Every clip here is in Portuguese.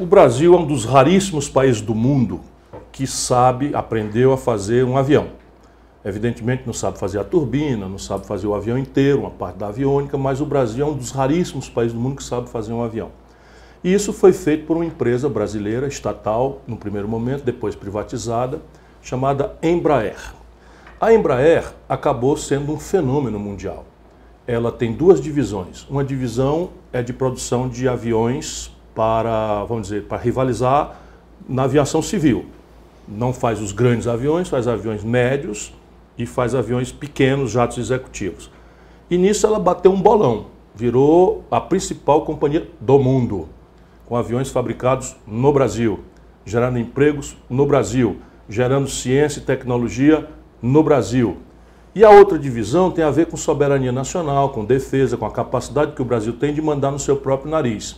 O Brasil é um dos raríssimos países do mundo que sabe, aprendeu a fazer um avião. Evidentemente não sabe fazer a turbina, não sabe fazer o avião inteiro, uma parte da aviônica, mas o Brasil é um dos raríssimos países do mundo que sabe fazer um avião. E isso foi feito por uma empresa brasileira, estatal, no primeiro momento, depois privatizada, chamada Embraer. A Embraer acabou sendo um fenômeno mundial. Ela tem duas divisões. Uma divisão é de produção de aviões para, vamos dizer, para rivalizar na aviação civil. Não faz os grandes aviões, faz aviões médios e faz aviões pequenos, jatos executivos. E nisso ela bateu um bolão, virou a principal companhia do mundo, com aviões fabricados no Brasil, gerando empregos no Brasil, gerando ciência e tecnologia no Brasil. E a outra divisão tem a ver com soberania nacional, com defesa, com a capacidade que o Brasil tem de mandar no seu próprio nariz.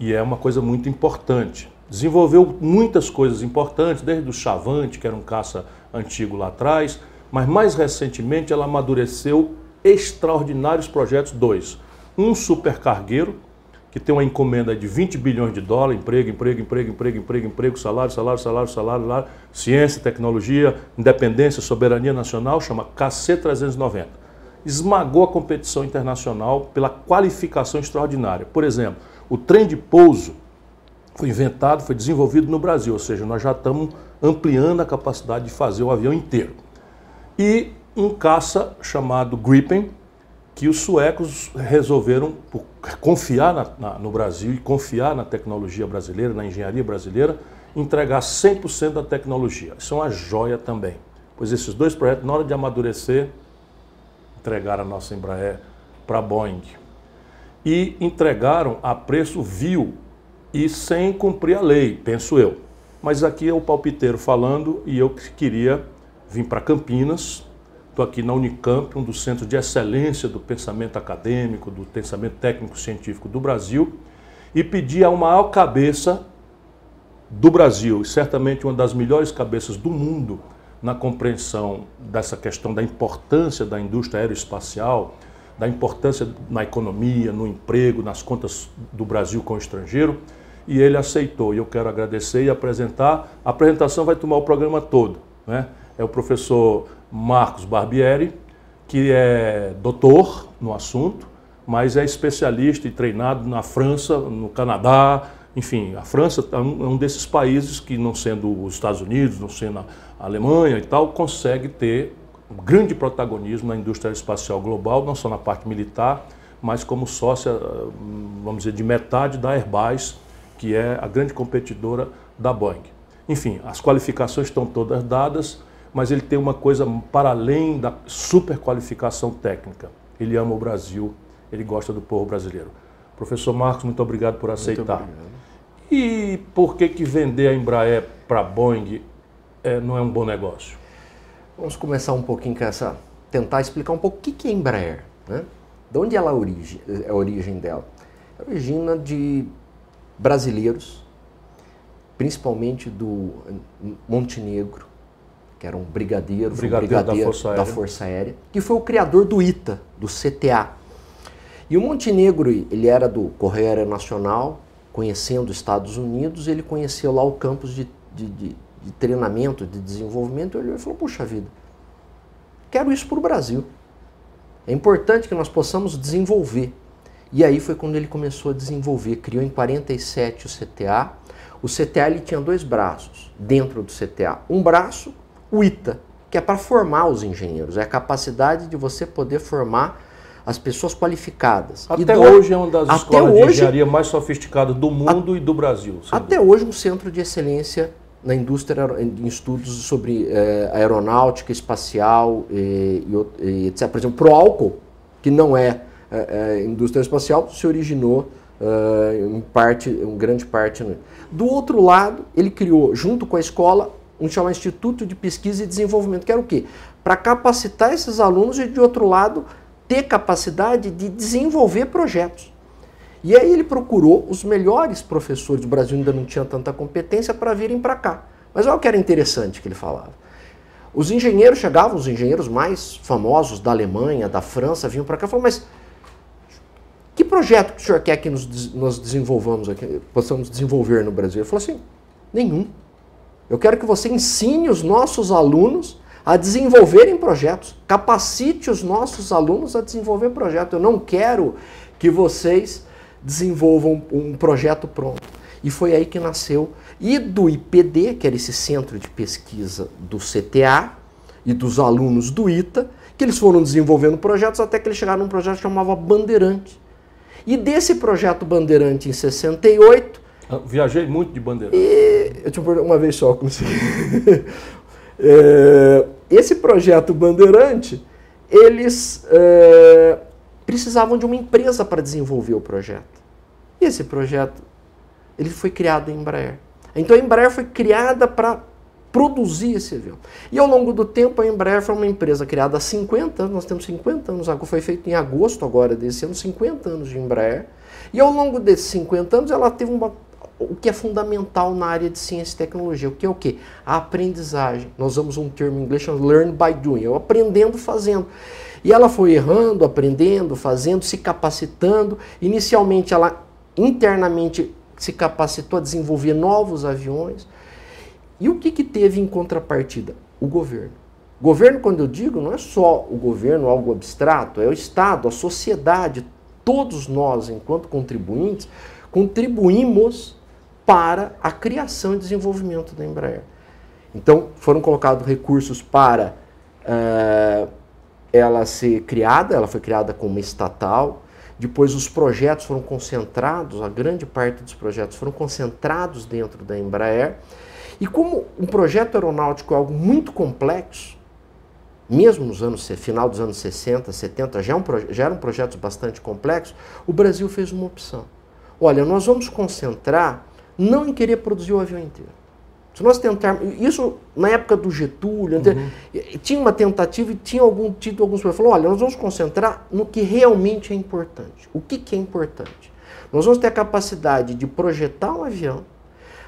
E é uma coisa muito importante. Desenvolveu muitas coisas importantes, desde o Chavante, que era um caça antigo lá atrás, mas mais recentemente ela amadureceu extraordinários projetos, dois. Um supercargueiro, que tem uma encomenda de 20 bilhões de dólares, emprego, emprego, emprego, emprego, emprego, emprego, salário, salário, salário, salário, salário ciência, tecnologia, independência, soberania nacional, chama KC390. Esmagou a competição internacional pela qualificação extraordinária. Por exemplo, o trem de pouso foi inventado, foi desenvolvido no Brasil, ou seja, nós já estamos ampliando a capacidade de fazer o avião inteiro e um caça chamado Gripen, que os suecos resolveram confiar na, na, no Brasil e confiar na tecnologia brasileira, na engenharia brasileira, entregar 100% da tecnologia. Isso é uma joia também, pois esses dois projetos, na hora de amadurecer, entregaram a nossa Embraer para a Boeing. E entregaram a preço vil e sem cumprir a lei, penso eu. Mas aqui é o palpiteiro falando e eu queria vim para Campinas, estou aqui na Unicamp, um dos centros de excelência do pensamento acadêmico, do pensamento técnico-científico do Brasil, e pedi a maior cabeça do Brasil, e certamente uma das melhores cabeças do mundo na compreensão dessa questão da importância da indústria aeroespacial, da importância na economia, no emprego, nas contas do Brasil com o estrangeiro, e ele aceitou. E eu quero agradecer e apresentar. A apresentação vai tomar o programa todo, né? é o professor Marcos Barbieri, que é doutor no assunto, mas é especialista e treinado na França, no Canadá, enfim, a França é um é desses países que, não sendo os Estados Unidos, não sendo a Alemanha e tal, consegue ter um grande protagonismo na indústria espacial global, não só na parte militar, mas como sócia, vamos dizer, de metade da Airbus, que é a grande competidora da Boeing. Enfim, as qualificações estão todas dadas mas ele tem uma coisa para além da super qualificação técnica. Ele ama o Brasil, ele gosta do povo brasileiro. Professor Marcos, muito obrigado por aceitar. E por que, que vender a Embraer para a Boeing é, não é um bom negócio? Vamos começar um pouquinho com essa. tentar explicar um pouco o que, é Embraer. Né? De onde ela origem, é a origem dela? É origina de brasileiros, principalmente do Montenegro, que era um brigadeiro, brigadeiro, um brigadeiro da, Força da, Força Aérea, que foi o criador do ITA, do CTA. E o Montenegro, ele era do Correio Aéreo Nacional, conhecendo os Estados Unidos, ele conheceu lá o campus de, de, de, de treinamento, de desenvolvimento, ele falou, puxa vida, quero isso para o Brasil. É importante que nós possamos desenvolver. E aí foi quando ele começou a desenvolver, criou em 47 o CTA. O CTA ele tinha dois braços dentro do CTA. Um braço o ITA, que é para formar os engenheiros, é a capacidade de você poder formar as pessoas qualificadas. Até do... hoje é uma das escolas hoje, de engenharia mais sofisticadas do mundo a... e do Brasil. Até dúvida. hoje um centro de excelência na indústria, em estudos sobre é, aeronáutica, espacial e, e, etc. Por exemplo, o álcool, que não é, é, é indústria espacial, se originou em parte, em grande parte. Do outro lado, ele criou, junto com a escola, um chamado Instituto de Pesquisa e Desenvolvimento, que era o quê? Para capacitar esses alunos e, de outro lado, ter capacidade de desenvolver projetos. E aí ele procurou os melhores professores, o Brasil ainda não tinha tanta competência, para virem para cá. Mas olha o que era interessante que ele falava. Os engenheiros chegavam, os engenheiros mais famosos da Alemanha, da França, vinham para cá e mas que projeto que o senhor quer que nos, nós desenvolvamos aqui, possamos desenvolver no Brasil? Ele falou assim: nenhum. Eu quero que você ensine os nossos alunos a desenvolverem projetos, capacite os nossos alunos a desenvolver projetos. Eu não quero que vocês desenvolvam um projeto pronto. E foi aí que nasceu. E do IPD, que era esse centro de pesquisa do CTA e dos alunos do ITA, que eles foram desenvolvendo projetos até que eles chegaram num projeto que chamava Bandeirante. E desse projeto Bandeirante em 68. Eu ah, viajei muito de Bandeirante. E, eu te uma vez só, se. é, esse projeto Bandeirante, eles é, precisavam de uma empresa para desenvolver o projeto. E esse projeto ele foi criado em Embraer. Então a Embraer foi criada para produzir esse avião. E ao longo do tempo a Embraer foi uma empresa criada há 50 anos, nós temos 50 anos, foi feito em agosto agora desse ano, 50 anos de Embraer. E ao longo desses 50 anos ela teve uma, o que é fundamental na área de ciência e tecnologia, o que é o quê? A aprendizagem. Nós usamos um termo em inglês chamado learn by doing, eu aprendendo fazendo. E ela foi errando, aprendendo, fazendo, se capacitando. Inicialmente ela internamente se capacitou a desenvolver novos aviões. E o que, que teve em contrapartida? O governo. Governo, quando eu digo, não é só o governo, algo abstrato, é o Estado, a sociedade, todos nós, enquanto contribuintes, contribuímos para a criação e desenvolvimento da Embraer. Então, foram colocados recursos para uh, ela ser criada, ela foi criada como estatal, depois os projetos foram concentrados, a grande parte dos projetos foram concentrados dentro da Embraer. E como um projeto aeronáutico é algo muito complexo, mesmo nos anos final dos anos 60, 70, já, é um, já eram projetos bastante complexos, o Brasil fez uma opção. Olha, nós vamos concentrar não em querer produzir o avião inteiro. Se nós tentarmos. Isso na época do Getúlio, uhum. tinha uma tentativa e tinha algum tido alguns falou: olha, nós vamos concentrar no que realmente é importante. O que, que é importante? Nós vamos ter a capacidade de projetar um avião,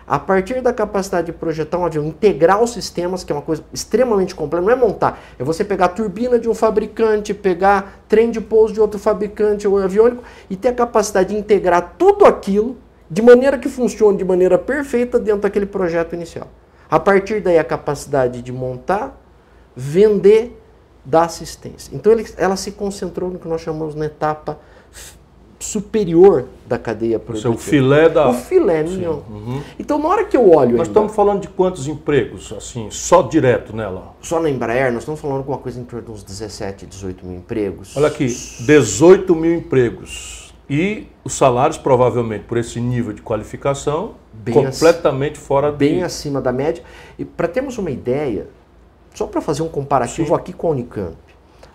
a partir da capacidade de projetar um avião, integrar os sistemas, que é uma coisa extremamente complexa, não é montar, é você pegar a turbina de um fabricante, pegar trem de pouso de outro fabricante ou aviônico e ter a capacidade de integrar tudo aquilo de maneira que funcione de maneira perfeita dentro daquele projeto inicial. A partir daí, a capacidade de montar, vender, dar assistência. Então, ele, ela se concentrou no que nós chamamos na etapa superior da cadeia produtiva. O filé da... O filé mignon. Uhum. Então, na hora que eu olho... Nós ainda, estamos falando de quantos empregos, assim, só direto nela? Só na Embraer, nós estamos falando de uma coisa em torno de uns 17, 18 mil empregos. Olha aqui, 18 mil empregos. E os salários, provavelmente, por esse nível de qualificação, bem completamente fora Bem de... acima da média. E para termos uma ideia, só para fazer um comparativo Sim. aqui com a Unicamp.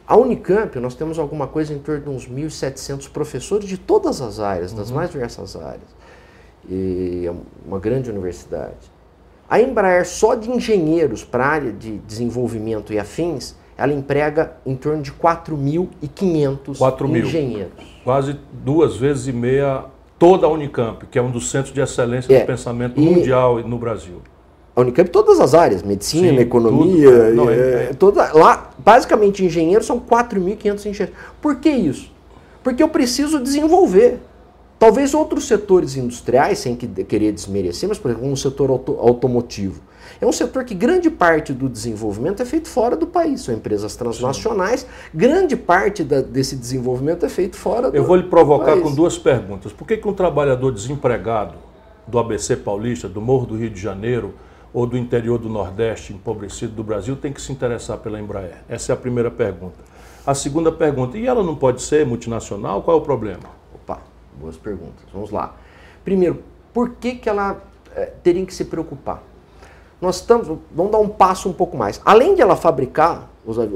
A Unicamp, nós temos alguma coisa em torno de uns 1.700 professores de todas as áreas, das uhum. mais diversas áreas. E é uma grande universidade. A Embraer, só de engenheiros para a área de desenvolvimento e afins, ela emprega em torno de 4.500 engenheiros quase duas vezes e meia toda a Unicamp, que é um dos centros de excelência é, do pensamento e mundial no Brasil. A Unicamp, todas as áreas, medicina, Sim, economia, tudo, Não, é, é, toda, lá, basicamente, engenheiros são 4.500 engenheiros. Por que isso? Porque eu preciso desenvolver. Talvez outros setores industriais, sem que, querer desmerecer, mas, por exemplo, um setor auto, automotivo. É um setor que grande parte do desenvolvimento é feito fora do país. São empresas transnacionais. Sim. Grande parte da, desse desenvolvimento é feito fora do país. Eu vou lhe provocar com duas perguntas. Por que, que um trabalhador desempregado do ABC Paulista, do Morro do Rio de Janeiro ou do interior do Nordeste, empobrecido do Brasil, tem que se interessar pela Embraer? Essa é a primeira pergunta. A segunda pergunta, e ela não pode ser multinacional? Qual é o problema? Opa, boas perguntas. Vamos lá. Primeiro, por que, que ela é, teria que se preocupar? Nós estamos, vamos dar um passo um pouco mais. Além de ela fabricar,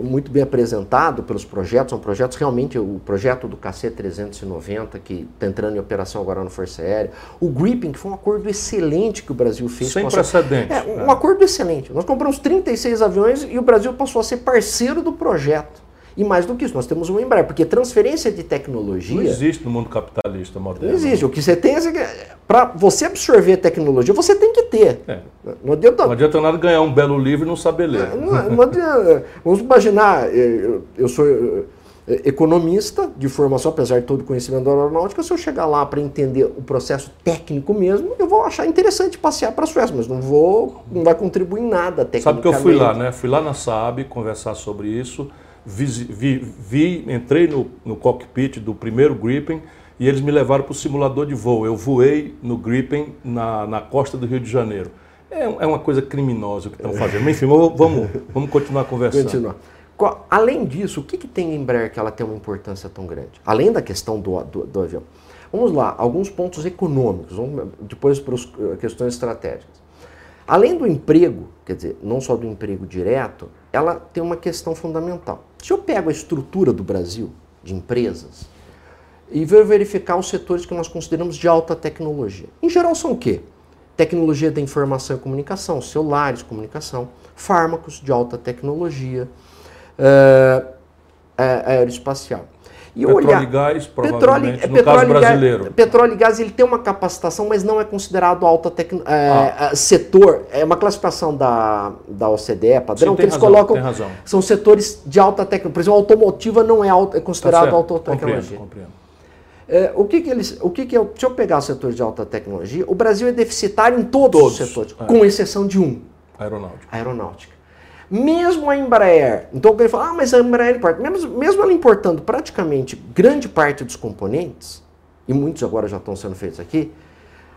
muito bem apresentado pelos projetos, são projetos realmente, o projeto do KC-390, que está entrando em operação agora no Força Aérea, o Gripping, que foi um acordo excelente que o Brasil fez. Sem precedentes. É, um é. acordo excelente. Nós compramos 36 aviões e o Brasil passou a ser parceiro do projeto. E mais do que isso, nós temos uma Embraer, porque transferência de tecnologia. Não existe no mundo capitalista moderno. Não existe. O que você tem é. Para você absorver tecnologia, você tem que ter. É. Não, adianta... não adianta nada ganhar um belo livro e não saber ler. Não, não adianta. Vamos imaginar, eu, eu sou. é, economista de formação, apesar de todo o conhecimento da aeronáutica, se eu chegar lá para entender o processo técnico mesmo, eu vou achar interessante passear para a Suécia, mas não vou, não vai contribuir em nada tecnicamente. Sabe que eu fui lá, né? Fui lá na Saab conversar sobre isso, vi, vi, vi entrei no, no cockpit do primeiro Gripen e eles me levaram para o simulador de voo. Eu voei no Gripen na, na costa do Rio de Janeiro. É, é uma coisa criminosa o que estão fazendo. Mas, enfim, vamos, vamos continuar conversando. Além disso, o que, que tem em Embraer que ela tem uma importância tão grande? Além da questão do, do, do avião. Vamos lá, alguns pontos econômicos, depois para as eh, questões estratégicas. Além do emprego, quer dizer, não só do emprego direto, ela tem uma questão fundamental. Se eu pego a estrutura do Brasil, de empresas, e vou verificar os setores que nós consideramos de alta tecnologia. Em geral são o quê? Tecnologia da informação e comunicação, celulares, comunicação, fármacos de alta tecnologia, uh, aeroespacial. E petróleo olhar, e gás, provavelmente, petróleo, no petróleo caso brasileiro. Gás, petróleo e gás ele tem uma capacitação, mas não é considerado alta tec... É, ah. setor. É uma classificação da, da OCDE, padrão, Sim, que eles razão, colocam. São setores de alta tecnologia. Por exemplo, a automotiva não é, alta, é considerado tá alta tecnologia. Compreendo, compreendo. É, o que, que eles. O que, que é. Se eu pegar o setor de alta tecnologia, o Brasil é deficitário em todos, todos os setores, é. com exceção de um. Aeronáutica. Aeronáutica. Mesmo a Embraer, então ele fala, ah, mas a Embraer importa. Mesmo, mesmo ela importando praticamente grande parte dos componentes, e muitos agora já estão sendo feitos aqui,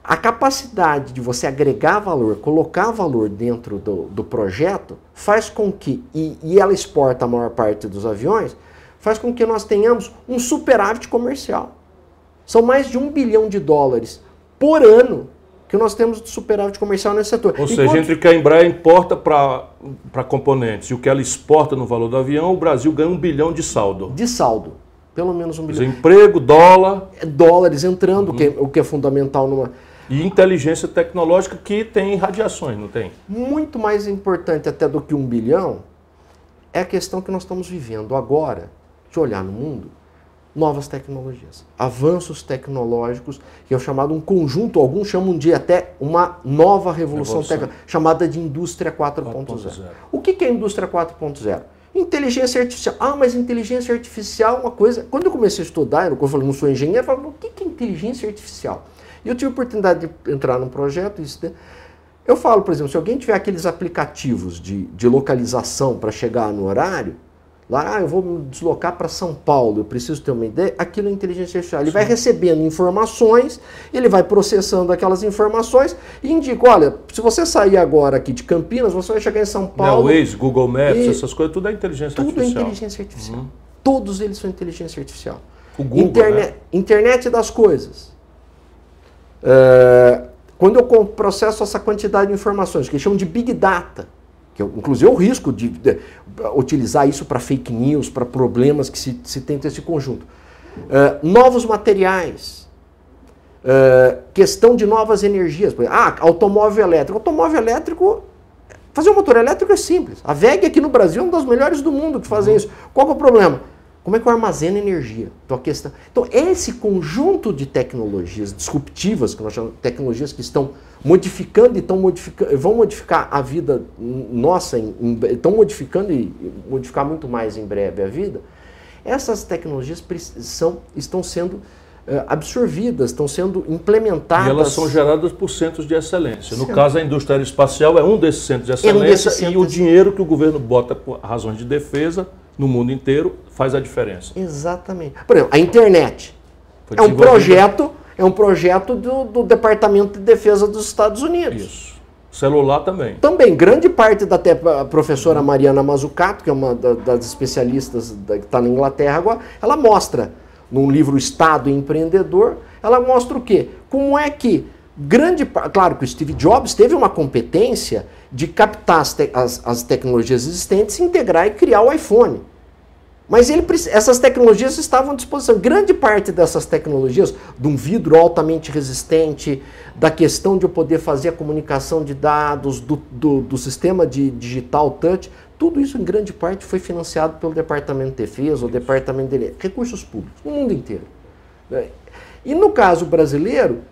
a capacidade de você agregar valor, colocar valor dentro do, do projeto, faz com que, e, e ela exporta a maior parte dos aviões, faz com que nós tenhamos um superávit comercial. São mais de um bilhão de dólares por ano que nós temos de superávit comercial nesse setor. Ou Enquanto... seja, entre o que a Embraer importa para componentes e o que ela exporta no valor do avião, o Brasil ganha um bilhão de saldo. De saldo. Pelo menos um bilhão. Emprego, dólar. É dólares entrando, uhum. que é, o que é fundamental numa. E inteligência tecnológica que tem radiações, não tem? Muito mais importante até do que um bilhão é a questão que nós estamos vivendo agora, de olhar no mundo, novas tecnologias, avanços tecnológicos, que é o chamado um conjunto, alguns chamam de até uma nova revolução, revolução. tecnológica, chamada de indústria 4.0. O que é indústria 4.0? Inteligência artificial. Ah, mas inteligência artificial é uma coisa. Quando eu comecei a estudar, eu falei, não sou engenheiro, eu falei, o que é inteligência artificial? E eu tive a oportunidade de entrar num projeto, isso, né? eu falo, por exemplo, se alguém tiver aqueles aplicativos de, de localização para chegar no horário, Lá, ah, eu vou me deslocar para São Paulo, eu preciso ter uma ideia. Aquilo é inteligência artificial. Ele Sim. vai recebendo informações, ele vai processando aquelas informações e indica: olha, se você sair agora aqui de Campinas, você vai chegar em São Paulo. Não, Waze, Google Maps, essas coisas, tudo é inteligência tudo artificial. Tudo é inteligência artificial. Uhum. Todos eles são inteligência artificial. O Google, Interne né? Internet das coisas. Uh, quando eu processo essa quantidade de informações, que eles chamam de Big Data que eu, inclusive o risco de, de utilizar isso para fake news, para problemas que se, se tem esse conjunto. Uh, novos materiais, uh, questão de novas energias. Ah, automóvel elétrico. Automóvel elétrico, fazer um motor elétrico é simples. A VEG aqui no Brasil é uma das melhores do mundo que fazem uhum. isso. Qual é o problema? Como é que eu armazeno energia? Então, a questão... então, esse conjunto de tecnologias disruptivas, que nós chamamos de tecnologias que estão modificando e estão modificando, vão modificar a vida nossa, estão modificando e modificar muito mais em breve a vida, essas tecnologias são, estão sendo uh, absorvidas, estão sendo implementadas. E elas são geradas por centros de excelência. No caso, a indústria aeroespacial é um desses centros de excelência é um centros... e o dinheiro que o governo bota por razões de defesa no mundo inteiro faz a diferença. Exatamente. Por exemplo, a internet é um projeto, é um projeto do, do, Departamento de Defesa dos Estados Unidos. Isso. Celular também. Também. Grande parte da professora Mariana Mazzucato, que é uma das especialistas da, que está na Inglaterra agora, ela mostra num livro Estado Empreendedor, ela mostra o quê? Como é que grande claro que o Steve Jobs teve uma competência de captar as, te, as, as tecnologias existentes, integrar e criar o iPhone. Mas ele, essas tecnologias estavam à disposição. Grande parte dessas tecnologias, de um vidro altamente resistente, da questão de eu poder fazer a comunicação de dados, do, do, do sistema de digital touch, tudo isso em grande parte foi financiado pelo Departamento de Defesa, o Departamento de Recursos Públicos, no mundo inteiro. E no caso brasileiro,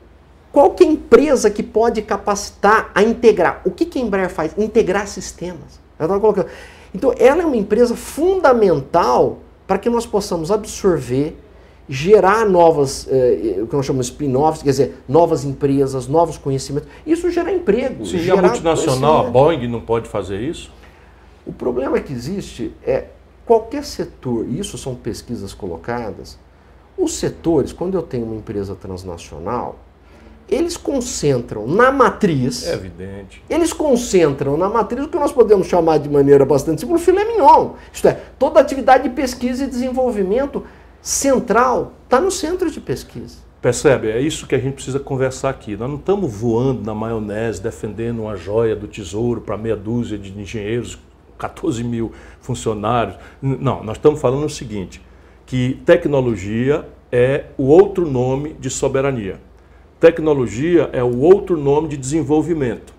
qual que é a empresa que pode capacitar a integrar? O que, que a Embraer faz? Integrar sistemas. Eu estava colocando. Então, ela é uma empresa fundamental para que nós possamos absorver, gerar novas, eh, o que nós chamamos de spin-offs, quer dizer, novas empresas, novos conhecimentos. Isso gera emprego. Sim, gerar e a multinacional, a Boeing, não pode fazer isso? O problema que existe é qualquer setor, e isso são pesquisas colocadas, os setores, quando eu tenho uma empresa transnacional, eles concentram na matriz. É evidente. Eles concentram na matriz o que nós podemos chamar de maneira bastante simples, o filé mignon. Isto é, toda atividade de pesquisa e desenvolvimento central está no centro de pesquisa. Percebe? É isso que a gente precisa conversar aqui. Nós não estamos voando na maionese, defendendo uma joia do tesouro para meia dúzia de engenheiros, 14 mil funcionários. Não, nós estamos falando o seguinte, que tecnologia é o outro nome de soberania. Tecnologia é o outro nome de desenvolvimento.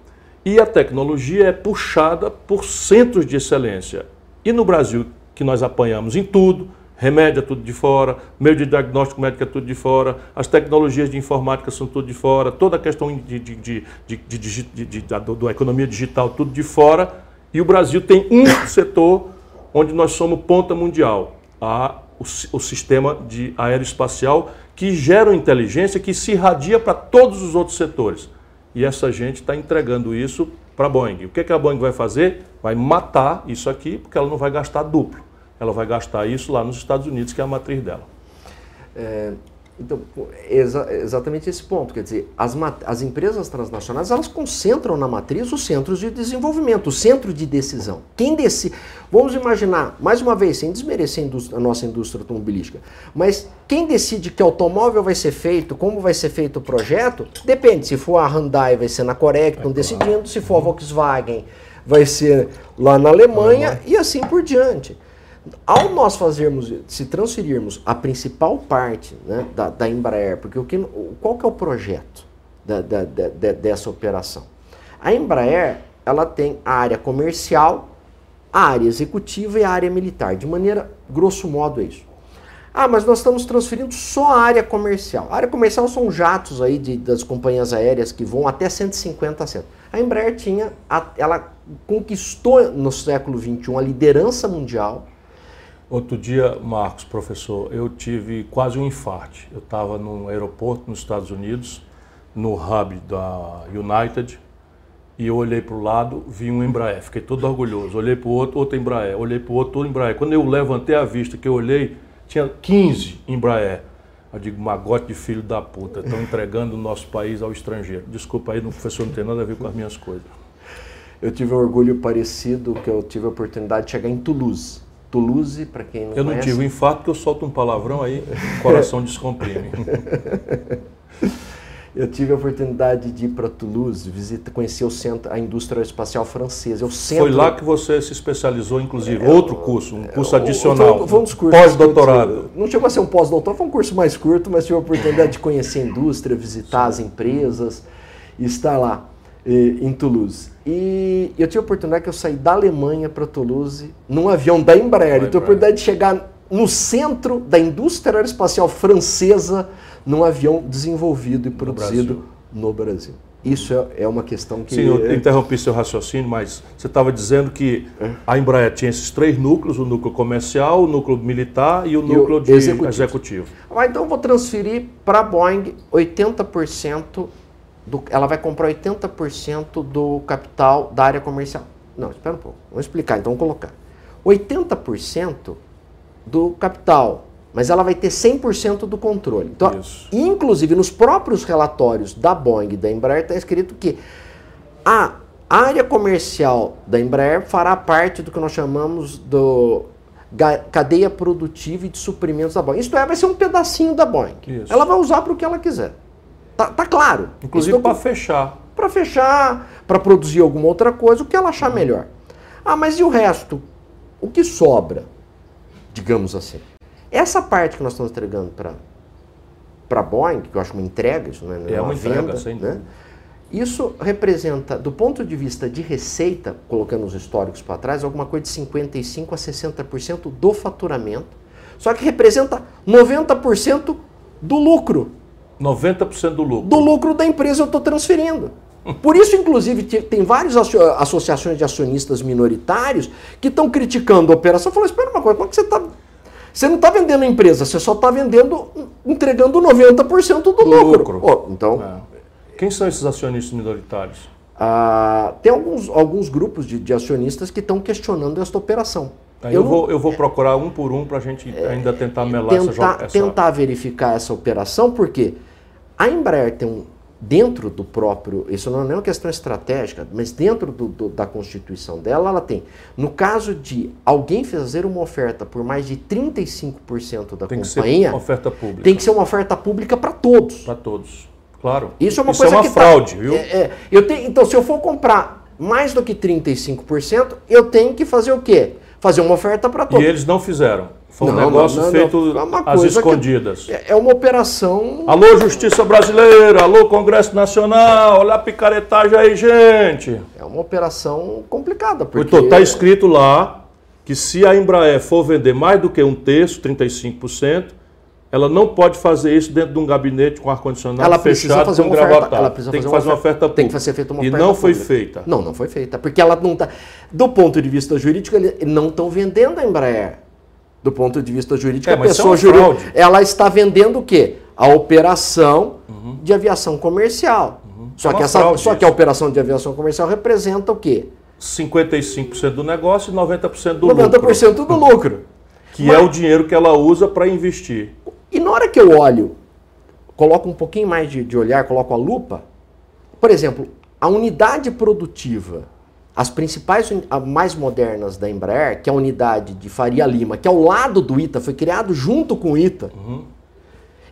E a tecnologia é puxada por centros de excelência. E no Brasil, que nós apanhamos em tudo, remédio é tudo de fora, meio de diagnóstico médico é tudo de fora, as tecnologias de informática são tudo de fora, toda a questão de, de, de, de da, da economia digital, tudo de fora. E o Brasil tem um setor onde nós somos ponta mundial, a, o, o sistema de aeroespacial que gera inteligência que se irradia para todos os outros setores. E essa gente está entregando isso para a Boeing. O que, que a Boeing vai fazer? Vai matar isso aqui, porque ela não vai gastar duplo. Ela vai gastar isso lá nos Estados Unidos, que é a matriz dela. É, então, exa exatamente esse ponto. Quer dizer, as, as empresas transnacionais elas concentram na matriz os centros de desenvolvimento, o centro de decisão. Quem decide. Vamos imaginar, mais uma vez, sem desmerecer a, a nossa indústria automobilística, mas quem decide que automóvel vai ser feito, como vai ser feito o projeto, depende. Se for a Hyundai, vai ser na Coreia que estão é decidindo, claro. se for a Volkswagen, vai ser lá na Alemanha e assim por diante. Ao nós fazermos, se transferirmos a principal parte né, da, da, Embraer, porque o que, qual que é o projeto da, da, dessa operação? A Embraer ela tem a área comercial, a área executiva e a área militar. De maneira, grosso modo, é isso. Ah, mas nós estamos transferindo só a área comercial. A área comercial são jatos aí de, das companhias aéreas que vão até 150 centos. A Embraer tinha, a, ela conquistou no século 21 a liderança mundial Outro dia, Marcos, professor, eu tive quase um infarte. Eu estava num aeroporto nos Estados Unidos, no hub da United, e eu olhei para o lado, vi um Embraer, fiquei todo orgulhoso. Olhei para o outro, outro Embraer. Olhei para o outro, outro Embraer. Quando eu levantei a vista, que eu olhei, tinha 15 Embraer. Eu digo, magote de filho da puta, estão entregando o nosso país ao estrangeiro. Desculpa aí, professor não tem nada a ver com as minhas coisas. Eu tive um orgulho parecido, que eu tive a oportunidade de chegar em Toulouse Toulouse, para quem não Eu conhece... não tive o infarto porque eu solto um palavrão aí, o coração descomprime. eu tive a oportunidade de ir para Toulouse, visita, conhecer o centro, a indústria aeroespacial francesa. É centro... Foi lá que você se especializou, inclusive, é, outro curso, um curso é, adicional, foi, foi um pós-doutorado. Não chegou a ser um pós-doutorado, foi um curso mais curto, mas tive a oportunidade de conhecer a indústria, visitar as empresas e estar lá em Toulouse. E eu tive a oportunidade que eu saí da Alemanha para Toulouse num avião da Embraer. Eu tive a oportunidade de chegar no centro da indústria aeroespacial francesa num avião desenvolvido e produzido no Brasil. No Brasil. Isso é, é, uma questão que. Sim, eu interrompi seu raciocínio, mas você estava dizendo que é. a Embraer tinha esses três núcleos: o núcleo comercial, o núcleo militar e o e núcleo o executivo. executivo. Ah, então eu vou transferir para a Boeing 80% do, ela vai comprar 80% do capital da área comercial. Não, espera um pouco. Vamos explicar, então vamos colocar. 80% do capital, mas ela vai ter 100% do controle. Então, Isso. inclusive nos próprios relatórios da Boeing e da Embraer está escrito que a área comercial da Embraer fará parte do que nós chamamos do cadeia produtiva e de suprimentos da Boeing. Isto é, vai ser um pedacinho da Boeing. Isso. Ela vai usar para o que ela quiser. Tá, tá claro. Inclusive para fechar. Para fechar, para produzir alguma outra coisa, o que ela achar uhum. melhor. Ah, mas e o resto? O que sobra? Digamos assim. Essa parte que nós estamos entregando para para Boeing, que eu acho uma entrega, isso não é, é uma, uma entrega, venda, sem né? Isso representa, do ponto de vista de receita, colocando os históricos para trás, alguma coisa de 55% a 60% do faturamento, só que representa 90% do lucro. 90% do lucro. Do lucro da empresa eu estou transferindo. Por isso, inclusive, tem várias associações de acionistas minoritários que estão criticando a operação. Falando, espera uma coisa, como é que você está Você não está vendendo a empresa, você só está vendendo, entregando 90% do, do lucro. lucro. Oh, então, é. Quem são esses acionistas minoritários? Ah, tem alguns, alguns grupos de, de acionistas que estão questionando esta operação. eu, eu, vou, eu vou procurar um por um para a gente é, ainda tentar melar tentar, essa, essa... Tentar verificar essa operação, porque a Embraer tem um, dentro do próprio, isso não é uma questão estratégica, mas dentro do, do, da constituição dela, ela tem, no caso de alguém fazer uma oferta por mais de 35% da tem companhia, que ser uma oferta pública. tem que ser uma oferta pública para todos. Para todos, claro. Isso é uma isso coisa é uma que tá- fraude, tá, viu? É, é, eu tenho, então, se eu for comprar mais do que 35%, eu tenho que fazer o quê? Fazer uma oferta para todos. E eles não fizeram. Foi um não, negócio não, não, feito é às escondidas. É, é uma operação. Alô, Justiça Brasileira, alô, Congresso Nacional, olha a picaretagem aí, gente. É uma operação complicada. Porque está escrito lá que se a Embraer for vender mais do que um terço, 35%, ela não pode fazer isso dentro de um gabinete com ar-condicionado fechado fazer com uma oferta, ela precisa Tem que fazer uma oferta, pública. Tem que ser feita uma e oferta não foi pública. feita. Não, não foi feita. Porque ela não está. Do ponto de vista jurídico, eles não estão vendendo a Embraer do ponto de vista jurídico, é, a pessoa é jurídica ela está vendendo o quê? A operação uhum. de aviação comercial. Uhum. Só, é que essa, só que a operação de aviação comercial representa o quê? 55% do negócio e 90% do 90% lucro. 90% do lucro. Que Mas, é o dinheiro que ela usa para investir. E na hora que eu olho, coloco um pouquinho mais de, de olhar, coloco a lupa, por exemplo, a unidade produtiva as principais, mais modernas da Embraer, que é a unidade de Faria Lima, que é ao lado do ITA, foi criado junto com o ITA. Uhum.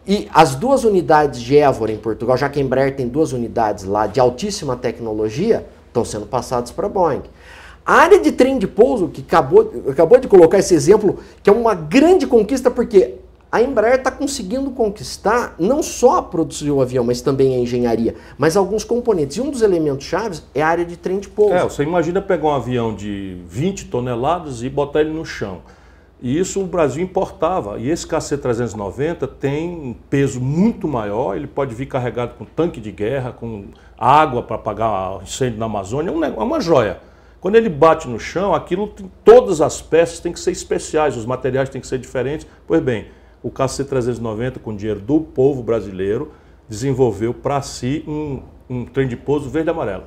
E as duas unidades de Évora em Portugal, já que a Embraer tem duas unidades lá de altíssima tecnologia, estão sendo passadas para a Boeing. A área de trem de pouso, que acabou, acabou de colocar esse exemplo, que é uma grande conquista, porque a Embraer está conseguindo conquistar não só produzir o avião, mas também a engenharia, mas alguns componentes. E um dos elementos chaves é a área de trem de pouso. É, você imagina pegar um avião de 20 toneladas e botar ele no chão. E isso o Brasil importava. E esse KC-390 tem um peso muito maior, ele pode vir carregado com tanque de guerra, com água para apagar incêndio na Amazônia, é, é uma joia. Quando ele bate no chão, aquilo tem, todas as peças têm que ser especiais, os materiais têm que ser diferentes. Pois bem, o KC-390, com dinheiro do povo brasileiro, desenvolveu para si um, um trem de pouso verde e amarelo.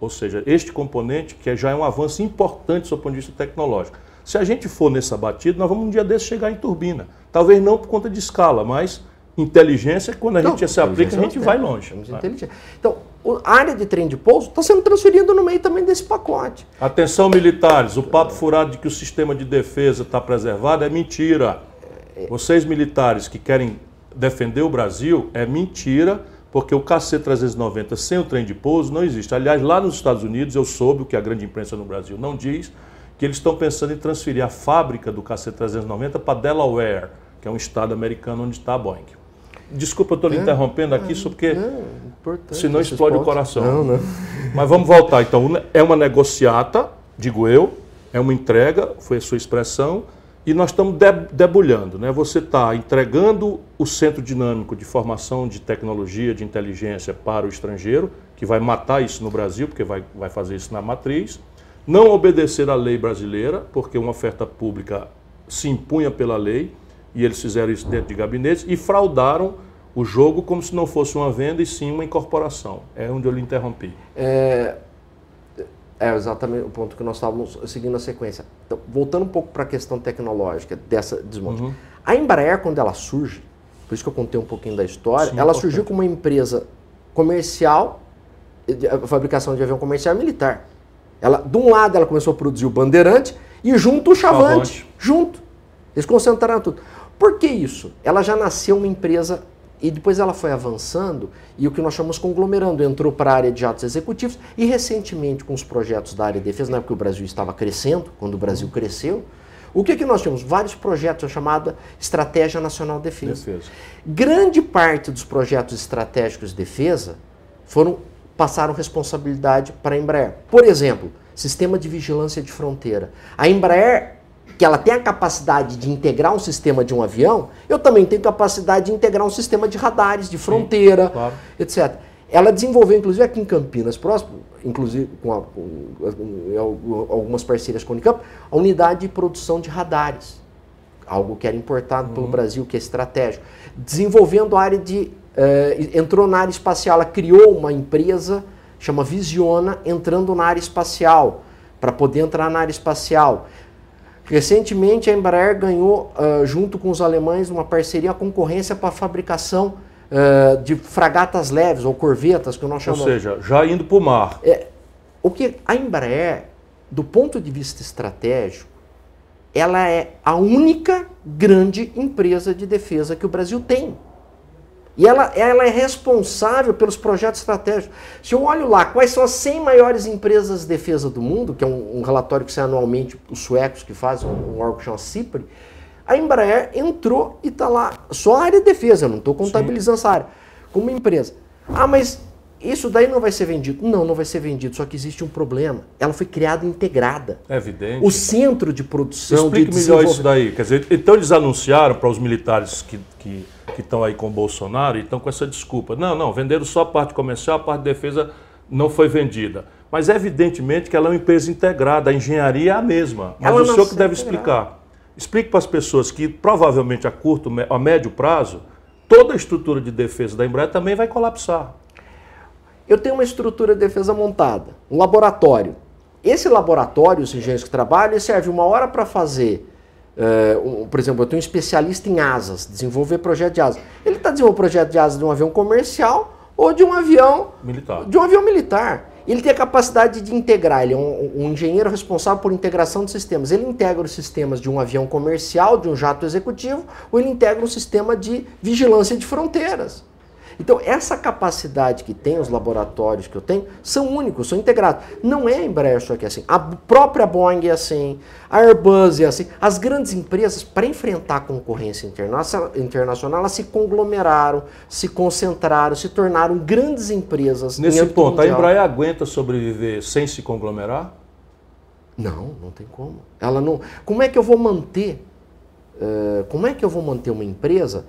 Ou seja, este componente que já é um avanço importante do ponto de vista tecnológico. Se a gente for nessa batida, nós vamos um dia desse chegar em turbina. Talvez não por conta de escala, mas inteligência, quando a não, gente se aplica, a gente vai longe. Então, a área de trem de pouso está sendo transferida no meio também desse pacote. Atenção, militares, o papo furado de que o sistema de defesa está preservado é mentira. Vocês militares que querem defender o Brasil, é mentira, porque o KC-390 sem o trem de pouso não existe. Aliás, lá nos Estados Unidos, eu soube o que a grande imprensa no Brasil não diz, que eles estão pensando em transferir a fábrica do KC-390 para Delaware, que é um estado americano onde está a Boeing. Desculpa, eu estou lhe é, interrompendo aqui, é, só porque não, senão explode o coração. Não, não. Mas vamos voltar. Então, é uma negociata, digo eu, é uma entrega, foi a sua expressão, e nós estamos debulhando, né? Você está entregando o centro dinâmico de formação de tecnologia, de inteligência para o estrangeiro, que vai matar isso no Brasil, porque vai, vai fazer isso na matriz. Não obedecer à lei brasileira, porque uma oferta pública se impunha pela lei, e eles fizeram isso dentro de gabinetes, e fraudaram o jogo como se não fosse uma venda e sim uma incorporação. É onde eu lhe interrompi. É, é exatamente o ponto que nós estávamos seguindo a sequência. Então, voltando um pouco para a questão tecnológica dessa desmonte. Uhum. A Embraer, quando ela surge, por isso que eu contei um pouquinho da história, Sim, ela importante. surgiu como uma empresa comercial, de, fabricação de avião comercial e militar. Ela, de um lado, ela começou a produzir o Bandeirante e junto o Chavante. Chavante. Junto. Eles concentraram tudo. Por que isso? Ela já nasceu uma empresa e depois ela foi avançando e o que nós chamamos conglomerando entrou para a área de atos executivos e recentemente com os projetos da área de defesa, na época o Brasil estava crescendo, quando o Brasil cresceu, o que, que nós temos? Vários projetos, a chamada Estratégia Nacional de Defesa. defesa. Grande parte dos projetos estratégicos de defesa foram passaram responsabilidade para a Embraer. Por exemplo, sistema de vigilância de fronteira. A Embraer que ela tem a capacidade de integrar um sistema de um avião, eu também tenho capacidade de integrar um sistema de radares, de fronteira, Sim, claro. etc. Ela desenvolveu, inclusive aqui em Campinas, próximo, inclusive com, a, com algumas parcerias com a Unicamp, a unidade de produção de radares. algo que era importado uhum. pelo Brasil, que é estratégico. Desenvolvendo a área de. Uh, entrou na área espacial, ela criou uma empresa, chama Visiona, entrando na área espacial, para poder entrar na área espacial. Recentemente, a Embraer ganhou, uh, junto com os alemães, uma parceria, a concorrência para a fabricação uh, de fragatas leves, ou corvetas, que nós chamamos. Ou seja, já indo para o mar. É, o que a Embraer, do ponto de vista estratégico, ela é a única grande empresa de defesa que o Brasil tem. E ela, ela é responsável pelos projetos estratégicos. Se eu olho lá quais são as 100 maiores empresas de defesa do mundo, que é um, um relatório que sai anualmente, os suecos que fazem, um, um órgão que chama CIPRI, a Embraer entrou e está lá. Só a área de defesa, eu não estou contabilizando Sim. essa área, como empresa. Ah, mas isso daí não vai ser vendido. Não, não vai ser vendido, só que existe um problema. Ela foi criada integrada. É evidente. O centro de produção. Explique de melhor isso daí. Quer dizer, então eles anunciaram para os militares que, que que estão aí com o Bolsonaro e estão com essa desculpa. Não, não, venderam só a parte comercial, a parte de defesa não foi vendida. Mas evidentemente que ela é uma empresa integrada, a engenharia é a mesma. Mas ela o senhor que deve explicar. Explique para as pessoas que provavelmente a curto, a médio prazo, toda a estrutura de defesa da Embraer também vai colapsar. Eu tenho uma estrutura de defesa montada, um laboratório. Esse laboratório, os engenheiros que trabalham, serve uma hora para fazer Uh, um, por exemplo, eu tenho um especialista em asas, desenvolver projeto de asas. Ele está desenvolvendo projeto de asas de um avião comercial ou de um avião militar. De um avião militar. Ele tem a capacidade de integrar, ele é um, um, engenheiro responsável por integração de sistemas. Ele integra os sistemas de um avião comercial, de um jato executivo, ou ele integra um sistema de vigilância de fronteiras. Então, essa capacidade que tem os laboratórios que eu tenho são únicos, são integrados. Não é a Embraer só que é assim. A própria Boeing é assim, a Airbus é assim. As grandes empresas, para enfrentar a concorrência internacional, elas se conglomeraram, se concentraram, se tornaram grandes empresas. Nesse ponto, mundial. a Embraer aguenta sobreviver sem se conglomerar? Não, não tem como. Ela não. Como é que eu vou manter? Uh, como é que eu vou manter uma empresa?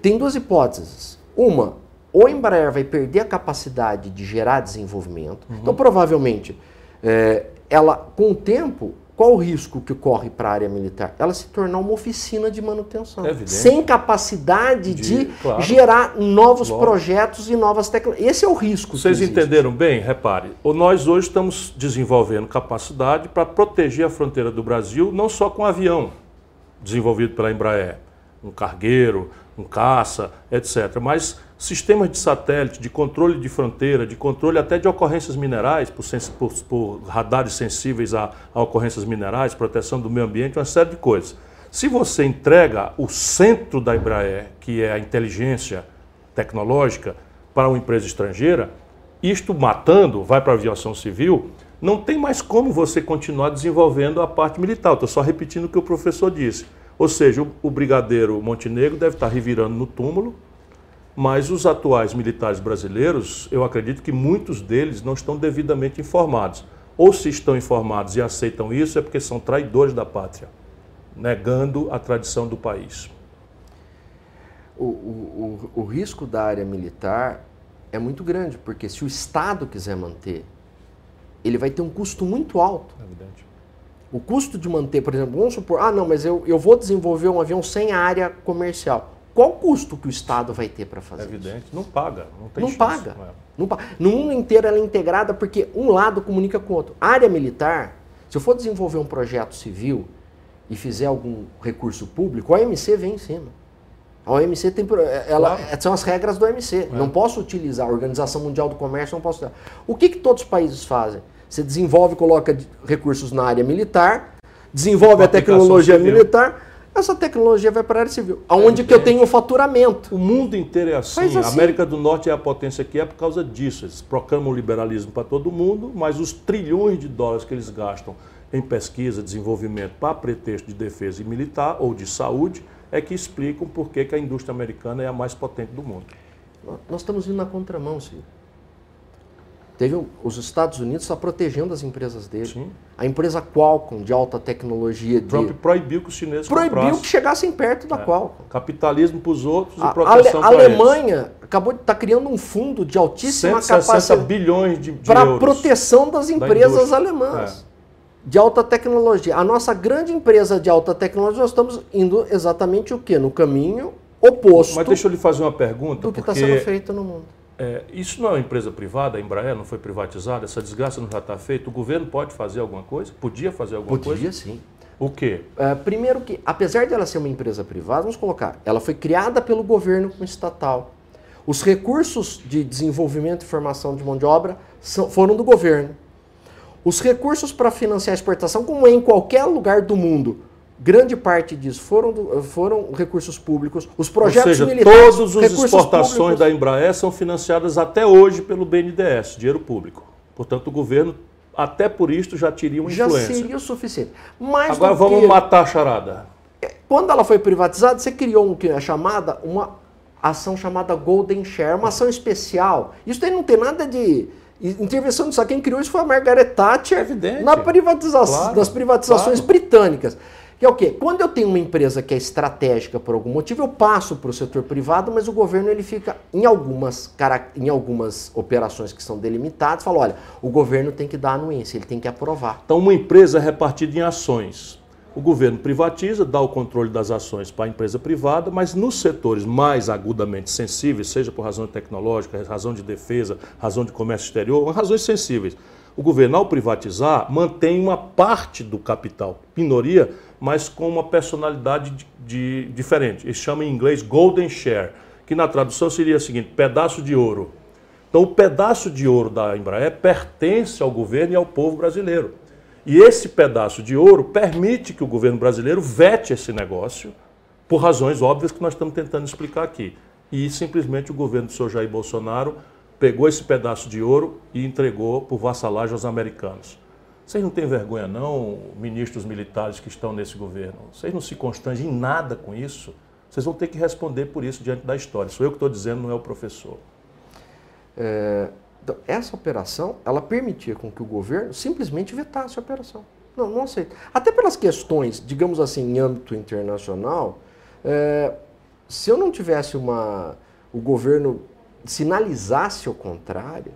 Tem duas hipóteses uma, ou a Embraer vai perder a capacidade de gerar desenvolvimento. Uhum. Então, provavelmente, é, ela, com o tempo, qual o risco que corre para a área militar? Ela se tornar uma oficina de manutenção. É sem capacidade de, de claro. gerar novos Lógico. projetos e novas tecnologias. Esse é o risco. Vocês entenderam bem? Repare, nós hoje estamos desenvolvendo capacidade para proteger a fronteira do Brasil, não só com avião desenvolvido pela Embraer, um cargueiro, um caça, etc. Mas sistemas de satélite, de controle de fronteira, de controle até de ocorrências minerais, por, por, por radares sensíveis a, a, ocorrências minerais, proteção do meio ambiente, uma série de coisas. Se você entrega o centro da Embraer, que é a inteligência tecnológica, para uma empresa estrangeira, isto matando, vai para a aviação civil, não tem mais como você continuar desenvolvendo a parte militar. Estou só repetindo o que o professor disse. Ou seja, o, brigadeiro Montenegro deve estar revirando no túmulo, mas os atuais militares brasileiros, eu acredito que muitos deles não estão devidamente informados. Ou se estão informados e aceitam isso, é porque são traidores da pátria, negando a tradição do país. O, o, o, o risco da área militar é muito grande, porque se o Estado quiser manter, ele vai ter um custo muito alto. É. O custo de manter, por exemplo, vamos supor, ah, não, mas eu, eu vou desenvolver um avião sem área comercial. Qual o custo que o Estado vai ter para fazer é evidente, isso? não paga. Não, tem não paga. É. Não paga. No mundo inteiro ela é integrada porque um lado comunica com o outro. A área militar, se eu for desenvolver um projeto civil e fizer algum recurso público, a OMC vem em cima. A OMC tem. Ela, claro. São as regras do OMC. É. Não posso utilizar a Organização Mundial do Comércio, não posso. O que, que todos os países fazem? Você desenvolve, coloca recursos na área militar, desenvolve a tecnologia civil. militar, essa tecnologia vai para a área civil. Aonde é, que eu tenho o faturamento? O mundo inteiro é assim. assim. A América do Norte é a potência que é por causa disso. Eles proclamam o liberalismo para todo mundo, mas os trilhões de dólares que eles gastam em pesquisa, desenvolvimento para pretexto de defesa e militar ou de saúde é que explicam por que a indústria americana é a mais potente do mundo. Nós estamos indo na contramão, Ciro. Teve os Estados Unidos está protegendo as empresas dele. Sim. A empresa Qualcomm de alta tecnologia. O Trump proibiu que os chineses proibiu comprassem. que chegassem perto da é. Qualcomm. Capitalismo para os outros a, e proteção para A Alemanha eles. acabou de estar tá criando um fundo de altíssima capacidade bilhões de, de para proteção das empresas da alemãs. de alta tecnologia. A nossa grande empresa de alta tecnologia, nós estamos indo exatamente o quê? No caminho oposto. Mas deixa eu lhe fazer uma pergunta. Do que está sendo feito no mundo. É, isso não é uma empresa privada, a Embraer não foi privatizada, essa desgraça não já está feita. O governo pode fazer alguma coisa? Podia fazer alguma Podia, coisa? Podia sim. O quê? É, primeiro que, apesar de ela ser uma empresa privada, vamos colocar, ela foi criada pelo governo como estatal. Os recursos de desenvolvimento e formação de mão de obra são, foram do governo. Os recursos para financiar a exportação, como é em qualquer lugar do mundo, grande parte disso foram, foram recursos públicos. Os projetos Ou seja, militares, todas as exportações públicos. da Embraer são financiadas até hoje pelo BNDES, dinheiro público. Portanto, o governo, até por isso, já teria uma já influência. Já seria o suficiente. Mais Agora vamos que... matar a charada. Quando ela foi privatizada, você criou um, a chamada uma ação chamada Golden Share, uma ação especial. Isso aí não tem nada de intervenção disso. Quem criou isso foi a Margaret Thatcher Evidente. na privatização, claro, nas privatizações claro. britânicas. Que é o quê? Quando eu tenho uma empresa que é estratégica por algum motivo, eu passo para o setor privado, mas o governo ele fica em algumas, em algumas operações que são delimitadas, fala, olha, o governo tem que dar anuência, ele tem que aprovar. Então uma empresa é repartida em ações. O governo privatiza, dá o controle das ações para a empresa privada, mas nos setores mais agudamente sensíveis, seja por razão tecnológica, razão de defesa, razão de comércio exterior, razões sensíveis, o governo, ao privatizar, mantém uma parte do capital, minoria, mas com uma personalidade de, de, diferente. Eles chamam em inglês Golden Share, que na tradução seria o seguinte: pedaço de ouro. Então, o pedaço de ouro da Embraer pertence ao governo e ao povo brasileiro. E esse pedaço de ouro permite que o governo brasileiro vete esse negócio, por razões óbvias que nós estamos tentando explicar aqui. E simplesmente o governo do senhor Jair Bolsonaro pegou esse pedaço de ouro e entregou por vassalagem aos americanos. Vocês não têm vergonha, não, ministros militares que estão nesse governo? Vocês não se constrangem em nada com isso? Vocês vão ter que responder por isso diante da história. Sou eu que estou dizendo, não é o professor. É, então, essa operação, ela permitia com que o governo simplesmente vetasse a operação. Não, não aceita. Até pelas questões, digamos assim, em âmbito internacional, é, se eu não tivesse uma. o governo sinalizasse o contrário,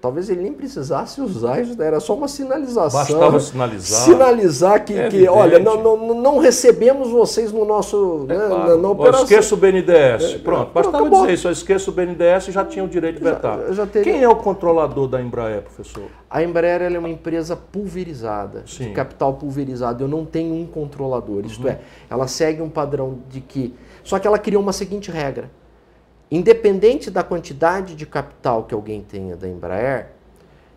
talvez ele nem precisasse usar isso, era só uma sinalização. Bastava sinalizar. Sinalizar que, é que olha, não, não, não, recebemos vocês no nosso. É né, claro. na, na esqueça o BNDES. É, Pronto, pronto, bastava acabou. dizer isso. Eu esqueço o BNDES e já tinha o direito de vetar. Já, já. Quem é o controlador da Embraer, professor? A Embraer é uma empresa pulverizada, Sim. de capital pulverizado. Eu não tenho um controlador. Isto Uhum. é, ela segue um padrão de que. Só que ela criou uma seguinte regra. Independente da quantidade de capital que alguém tenha da Embraer,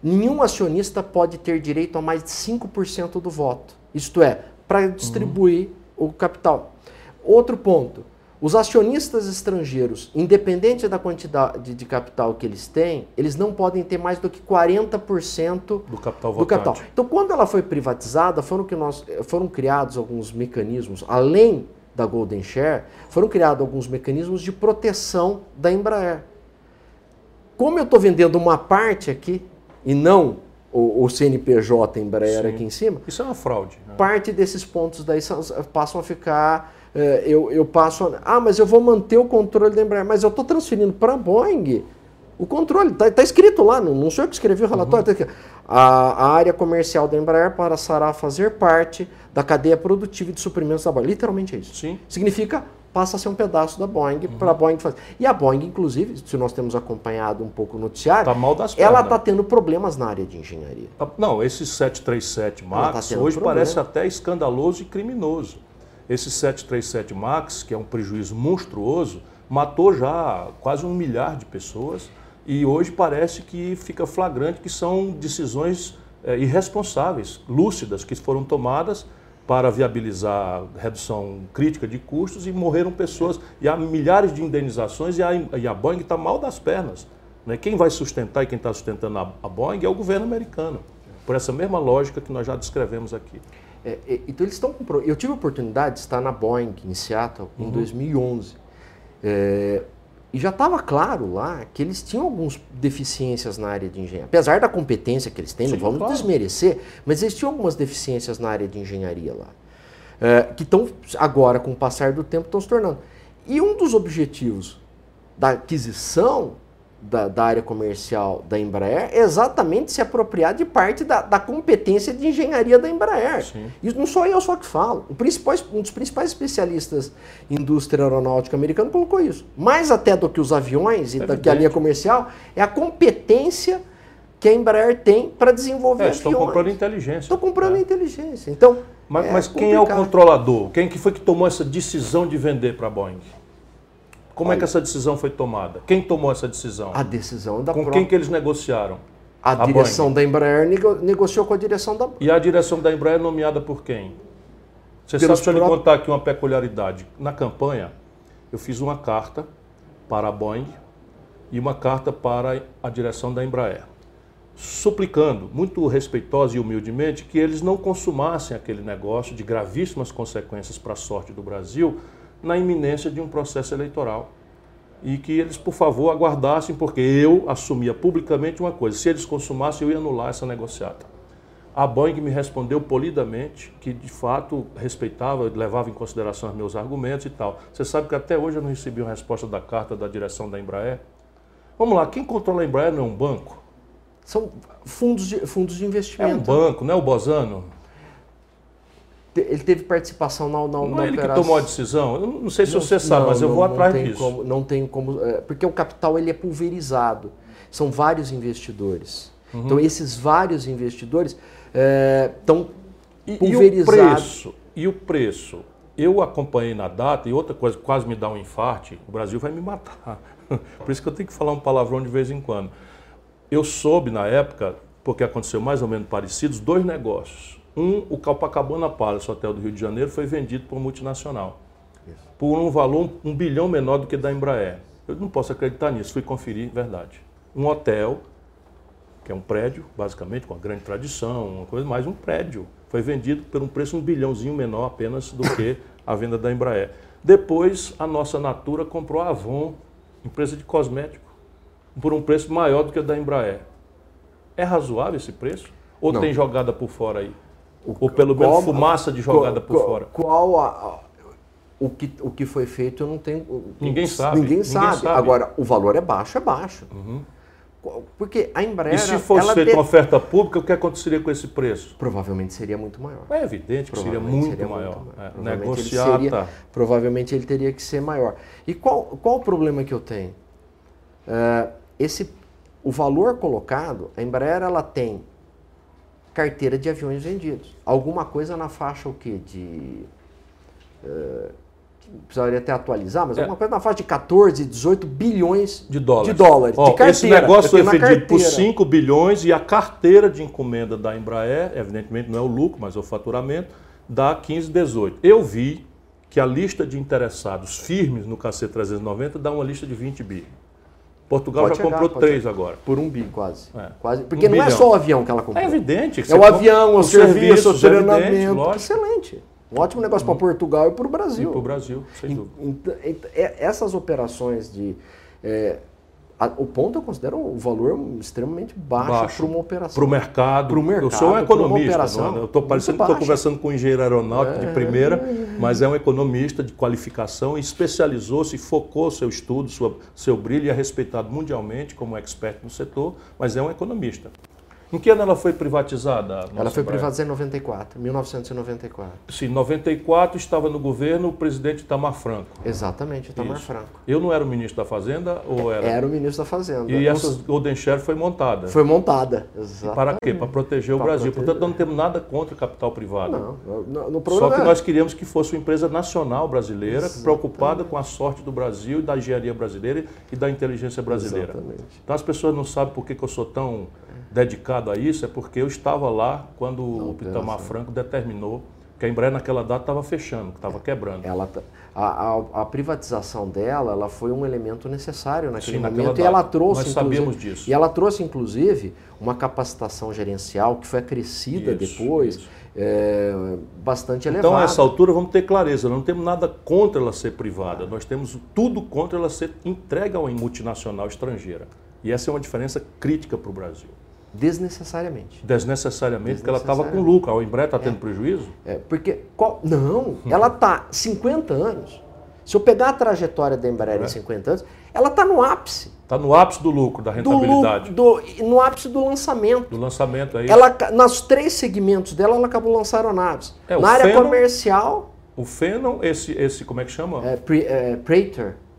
nenhum acionista pode ter direito a mais de 5% do voto. Isto é, para distribuir o capital. Outro ponto. Os acionistas estrangeiros, independente da quantidade de capital que eles têm, eles não podem ter mais do que 40% Do capital do capital. Então, quando ela foi privatizada, foram, que nós, foram criados alguns mecanismos, além da Golden Share, foram criados alguns mecanismos de proteção da Embraer. Como eu estou vendendo uma parte aqui e não o, o CNPJ Embraer Sim. aqui em cima, Isso é uma fraude. né? parte desses pontos daí são- passam a ficar. eh, eu, eu passo. a- ah, mas eu vou manter o controle da Embraer. Mas eu estou transferindo para a Boeing o controle. Está escrito lá, não, não sou eu que escrevi o relatório. tá aqui. A, a área comercial da Embraer passará a fazer parte da cadeia produtiva de suprimentos da Boeing. Literalmente é isso. Sim. Significa passa a ser um pedaço da Boeing para a Boeing fazer. E a Boeing, inclusive, se nós temos acompanhado um pouco o noticiário, Tá mal das ela está tendo problemas na área de engenharia. Tá- Não, esse 737 Ela MAX tá hoje problema. parece até escandaloso e criminoso. Esse 737 MAX, que é um prejuízo monstruoso, matou já quase um milhar de pessoas e hoje parece que fica flagrante que são decisões eh, irresponsáveis, lúcidas, que foram tomadas para viabilizar redução crítica de custos e morreram pessoas. E há milhares de indenizações e a, e a Boeing está mal das pernas. Né? Quem vai sustentar e quem está sustentando a, a Boeing é o governo americano, por essa mesma lógica que nós já descrevemos aqui. É, é, então eles estão Eu tive a oportunidade de estar na Boeing em Seattle em 2011 É, e já estava claro lá que eles tinham algumas deficiências na área de engenharia. Apesar da competência que eles têm, não Sim, vamos claro. desmerecer, mas eles tinham algumas deficiências na área de engenharia lá. É, que estão agora, com o passar do tempo, estão se tornando. E um dos objetivos da aquisição da, da, área comercial da Embraer é exatamente se apropriar de parte da, da competência de engenharia da Embraer. Sim. Isso não sou eu só que falo. um dos principais especialistas em indústria aeronáutica americana colocou isso. Mais até do que os aviões e é da que a linha comercial, é a competência que a Embraer tem para desenvolver é. Estão comprando inteligência. Estão comprando é. inteligência. Então, mas, é mas quem é o controlador? Quem que foi que tomou essa decisão de vender para a Boeing? Como Olha, é que essa decisão foi tomada? Quem tomou essa decisão? A decisão da Com própria... quem que eles negociaram? A, a direção Boeing. da Embraer nego... negociou com a direção da E a direção da Embraer é nomeada por quem? Você Pelos sabe, deixa eu lhe contar aqui uma peculiaridade. Na campanha, eu fiz uma carta para a Boeing e uma carta para a direção da Embraer, suplicando, muito respeitosa e humildemente, que eles não consumassem aquele negócio de gravíssimas consequências para a sorte do Brasil, na iminência de um processo eleitoral. E que eles, por favor, aguardassem, porque eu assumia publicamente uma coisa: se eles consumassem, eu ia anular essa negociata. A Boeing me respondeu polidamente que, de fato, respeitava, levava em consideração os meus argumentos e tal. Você sabe que até hoje eu não recebi uma resposta da carta da direção da Embraer? Vamos lá, quem controla a Embraer não é um banco? São fundos de, fundos de investimento. É um banco, não é o Bozano? Ele teve participação na, na, não na é ele operação. que tomou a decisão? Eu não sei se não, você sabe, não, mas eu vou atrás disso. Como, não tem como. É, porque o capital ele é pulverizado. São vários investidores. Uhum. Então, esses vários investidores estão é, pulverizados. E o preço? E o preço? Eu acompanhei na data, e outra coisa quase me dá um infarte, o Brasil vai me matar. Por isso que eu tenho que falar um palavrão de vez em quando. Eu soube na época, porque aconteceu mais ou menos parecidos, dois negócios. Um, o Copacabana Palace, hotel do Rio de Janeiro, foi vendido por multinacional. Isso. Por um valor um bilhão menor do que da Embraer. Eu não posso acreditar nisso, fui conferir, verdade. Um hotel, que é um prédio, basicamente, com uma grande tradição, uma coisa mais, um prédio. Foi vendido por um preço um bilhãozinho menor apenas do que a venda da Embraer. Depois, a nossa Natura comprou a Avon, empresa de cosmético, por um preço maior do que o da Embraer. É razoável esse preço? Ou não. tem jogada por fora aí? O, Ou pelo menos qual, fumaça de jogada qual, por fora? Qual a, a, o, que, o que foi feito eu não tenho. Ninguém sabe. Ninguém sabe. Ninguém sabe. Agora, o valor é baixo, é baixo. Uhum. Porque a Embraer. E se fosse feita uma oferta pública, o que aconteceria com esse preço? Provavelmente seria muito maior. É evidente que seria muito seria maior. Muito maior. É, negociar. Ele seria, provavelmente ele teria que ser maior. E qual, qual o problema que eu tenho? Uh, esse, o valor colocado, a Embraer ela tem carteira de aviões vendidos. Alguma coisa na faixa o quê? De. Uh, precisaria até atualizar, mas é. alguma coisa na faixa de 14, 18 bilhões de dólares. De dólares Ó, de carteira, esse negócio foi vendido por 5 bilhões e a carteira de encomenda da Embraer, evidentemente não é o lucro, mas é o faturamento, dá 15, 18. Eu vi que a lista de interessados firmes no KC390 dá uma lista de 20 bi. Portugal pode já chegar, comprou três ser. agora. Por um bi, quase. É. quase. Porque um não é bilhão. é só o avião que ela comprou. É evidente. é o avião, o serviço, o treinamento. Excelente. Um ótimo negócio para Portugal e para o Brasil. E para o Brasil, sem dúvida. É, essas operações de é, o ponto eu considero o valor extremamente baixo, para uma operação. Para o mercado. Para o mercado. Eu sou um economista. É? eu estou parecendo que estou conversando com um engenheiro aeronáutico é, de primeira, mas é um economista de qualificação e especializou-se, focou seu estudo, sua, seu brilho e é respeitado mundialmente como expert no setor, mas é um economista. Em que ano ela foi privatizada? Ela foi privatizada em 94, 1994. Sim, em 94 estava no governo o presidente Itamar Franco. Exatamente, Itamar Isso. Franco. Eu não era o ministro da Fazenda ou era? Era o ministro da Fazenda. E essa Golden Share foi montada? Foi montada, exatamente. para quê? Para proteger o Brasil. Proteger. Portanto, não temos nada contra o capital privado. Não, no, no problema Só que é... nós queríamos que fosse uma empresa nacional brasileira, exatamente. preocupada com a sorte do Brasil, da engenharia brasileira e da inteligência brasileira. Exatamente. Então as pessoas não sabem por que, que eu sou tão dedicado a isso é porque eu estava lá quando Não, o Itamar Franco determinou que a Embraer naquela data estava fechando, que estava quebrando. Ela, tá, a, a, a, privatização dela ela foi um elemento necessário naquele Sim, momento e ela trouxe. Nós sabemos disso. E ela trouxe, inclusive, uma capacitação gerencial que foi acrescida isso, depois. Isso. É, bastante elevada. Então, a essa altura, vamos ter clareza: não temos nada contra ela ser privada, nós temos tudo contra ela ser entregue a uma multinacional estrangeira. E essa é uma diferença crítica para o Brasil. Desnecessariamente. Desnecessariamente, porque ela estava com lucro. A Embraer está tendo é. prejuízo? É, porque. Qual, não, ela está 50 anos. Se eu pegar a trajetória da Embraer é. em 50 anos, ela está no ápice. Está no ápice do lucro, da rentabilidade. Do, do, no ápice do lançamento. Do lançamento aí. Ela, nas três segmentos dela, ela acabou lançando aeronaves. É, Na área comercial, O Phenom, esse, esse, como é que chama? é, Pre- é,